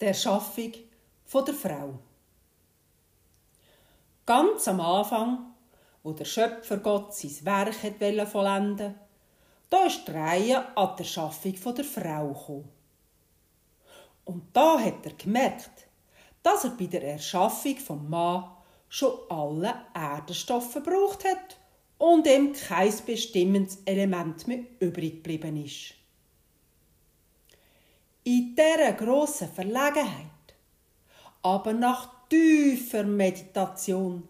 der Erschaffung der Frau. Ganz am Anfang, wo der Schöpfer Gott sein Werk hat vollenden da ist die Reihe an der Erschaffung der Frau gekommen. Und da hat er gemerkt, dass er bei der Erschaffung vom Mann schon alle Erdenstoffe gebraucht hat und ihm kein bestimmendes Element mehr übrig geblieben ist. In dieser grossen Verlegenheit, aber nach tiefer Meditation,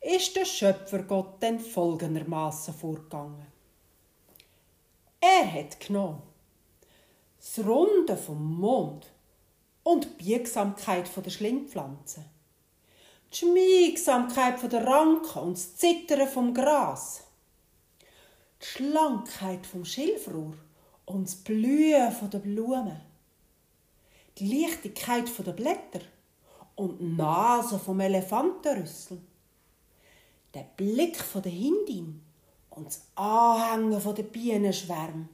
ist der Schöpfergott dann folgendermaßen vorgegangen. Er hat genommen das Runde vom Mond und die Biegsamkeit der Schlingpflanzen die Schmiegsamkeit der Ranken und das Zittern vom Gras, die Schlankheit vom Schilfrohr und das Blühen der Blumen, die Leichtigkeit der Blätter und die Nase vom Elefantenrüssel, der Blick der Hindin und das Anhängen der Bienenschwärme,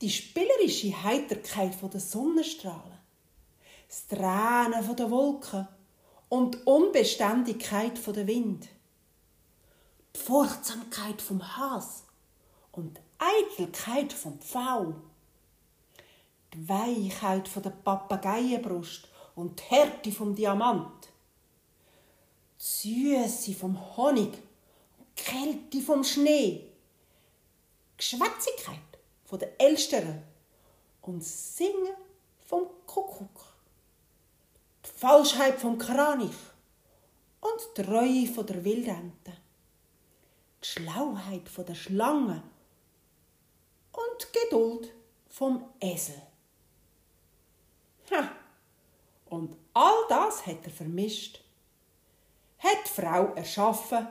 die spielerische Heiterkeit der Sonnenstrahlen, das Tränen der Wolken und die Unbeständigkeit der Wind, die Furchtsamkeit vom Has und die Eitelkeit vom Pfau, die Weichheit der Papageienbrust und die Härte vom Diamant, die Süße vom Honig und die Kälte vom Schnee, die Geschwätzigkeit der Elsteren und das Singen vom Kuckuck. Falschheit vom Kranich und die Treue von der Wildente, die Schlauheit von der Schlange und die Geduld vom Esel. Und all das hat er vermischt, hat die Frau erschaffen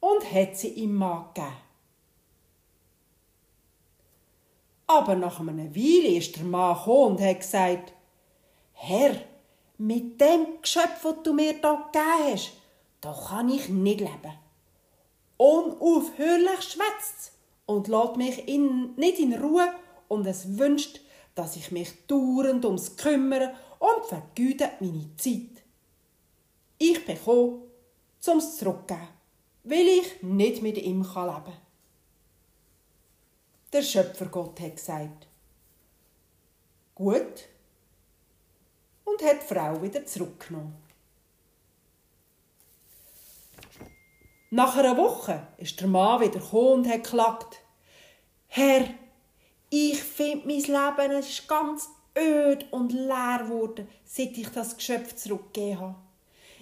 und hat sie ihm Mann gegeben. Aber nach einer Weile ist der Mann gekommen und hat gesagt, Herr, mit dem Geschöpf, das du mir da gegeben hast, da kann ich nicht leben. Unaufhörlich schwätzt und lässt mich in, nicht in Ruhe und es wünscht, dass ich mich dauernd ums kümmere und vergütet meine Zeit. Ich bin gekommen, um es zurückzugeben, weil ich nicht mit ihm leben kann. Der Schöpfergott hat gesagt, gut, und hat die Frau wieder zurückgenommen. Nach einer Woche ist der Mann wieder gekommen und hat geklagt. Herr, ich finde, mein Leben ist ganz öd und leer geworden, seit ich das Geschöpf zurückgegeben habe.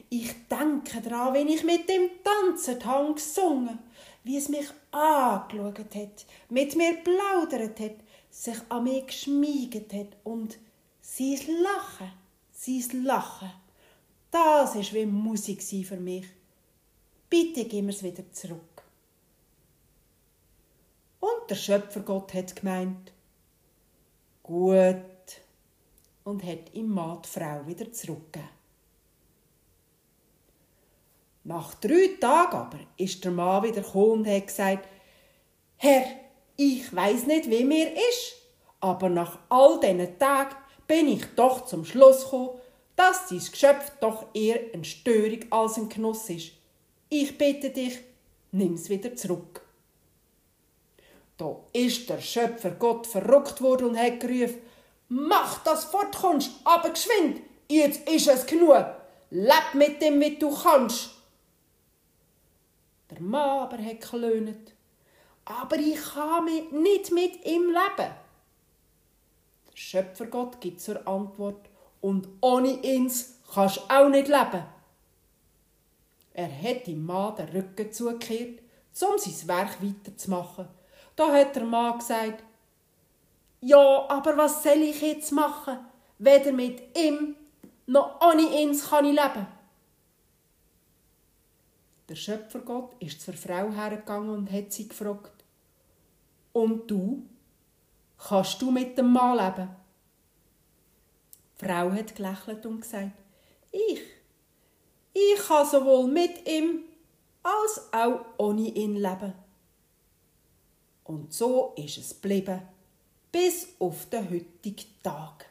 Ich denke daran, wenn ich mit dem tanzen habe gesungen, wie es mich angeschaut hat, mit mir plaudert hat, sich an mir geschmiegt hat und sein Lachen sein Lachen, das ist wie Musik für mich. Bitte gib mir's wieder zurück. Und der Schöpfergott hat gemeint, gut, und hat ihm Mann die Frau wieder zurückgegeben. Nach drei Tagen aber ist der Mann wieder gekommen und hat gesagt, Herr, ich weiß nicht, wie mir ist, aber nach all diesen Tagen bin ich doch zum Schluss gekommen, dass dein Geschöpf doch eher eine Störung als ein Genuss ist. Ich bitte dich, nimm's wieder zurück. Da ist der Schöpfer Gott verrückt worden und hat gerufen, mach das fortkommst, aber geschwind, jetzt ist es genug, leb mit dem, wie du kannst. Der Mann aber hat gelöhnt, aber ich kann nicht mit ihm leben. Der Schöpfergott gibt zur Antwort, und ohne ins kannst du auch nicht leben. Er hat dem Mann den Rücken zugekehrt, um sein Werk weiterzumachen. Da hat der Mann gesagt, ja, aber was soll ich jetzt machen? Weder mit ihm noch ohne ins kann ich leben. Der Schöpfergott ist zur Frau hergegangen und hat sie gefragt, und du? Kannst du mit dem Mann leben? Die Frau hat gelächelt und gesagt, ich, ich kann sowohl mit ihm als auch ohne ihn leben. Und so ist es geblieben, bis auf den heutigen Tag.